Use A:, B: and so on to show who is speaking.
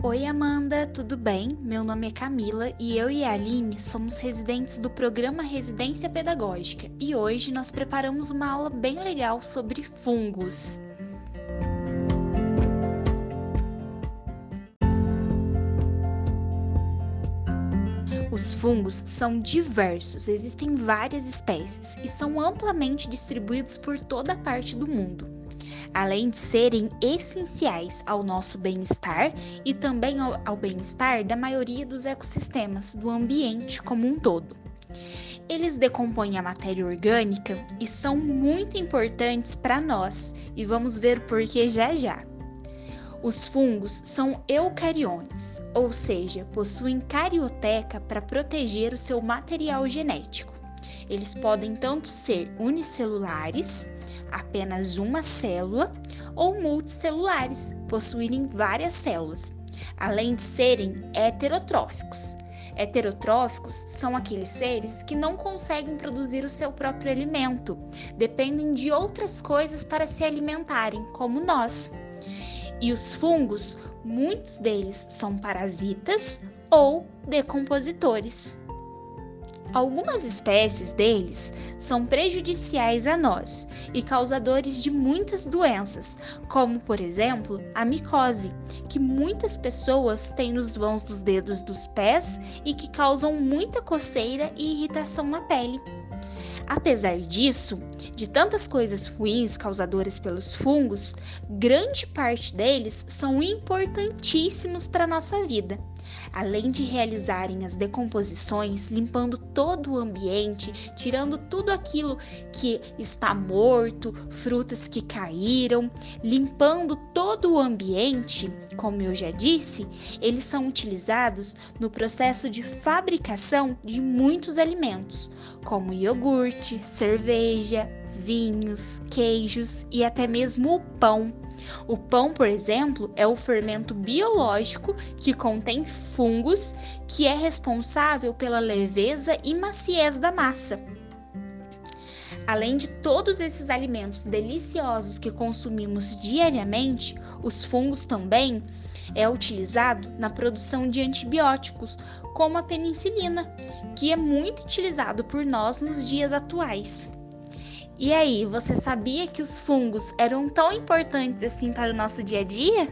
A: Oi Amanda, tudo bem? Meu nome é Camila e eu e a Aline somos residentes do programa Residência Pedagógica e hoje nós preparamos uma aula bem legal sobre fungos. Os fungos são diversos, existem várias espécies e são amplamente distribuídos por toda parte do mundo além de serem essenciais ao nosso bem-estar e também ao, ao bem-estar da maioria dos ecossistemas do ambiente como um todo. Eles decompõem a matéria orgânica e são muito importantes para nós, e vamos ver por que já já. Os fungos são eucariontes, ou seja, possuem carioteca para proteger o seu material genético. Eles podem tanto ser unicelulares, apenas uma célula, ou multicelulares, possuírem várias células, além de serem heterotróficos. Heterotróficos são aqueles seres que não conseguem produzir o seu próprio alimento, dependem de outras coisas para se alimentarem, como nós. E os fungos, muitos deles são parasitas ou decompositores. Algumas espécies deles são prejudiciais a nós e causadores de muitas doenças, como por exemplo a micose, que muitas pessoas têm nos vãos dos dedos dos pés e que causam muita coceira e irritação na pele. Apesar disso, de tantas coisas ruins causadoras pelos fungos, grande parte deles são importantíssimos para a nossa vida. Além de realizarem as decomposições, limpando todo o ambiente, tirando tudo aquilo que está morto, frutas que caíram, limpando todo o ambiente, como eu já disse, eles são utilizados no processo de fabricação de muitos alimentos, como iogurte cerveja, vinhos, queijos e até mesmo o pão. O pão, por exemplo, é o fermento biológico que contém fungos, que é responsável pela leveza e maciez da massa. Além de todos esses alimentos deliciosos que consumimos diariamente, os fungos também é utilizado na produção de antibióticos, como a penicilina, que é muito utilizado por nós nos dias atuais. E aí, você sabia que os fungos eram tão importantes assim para o nosso dia a dia?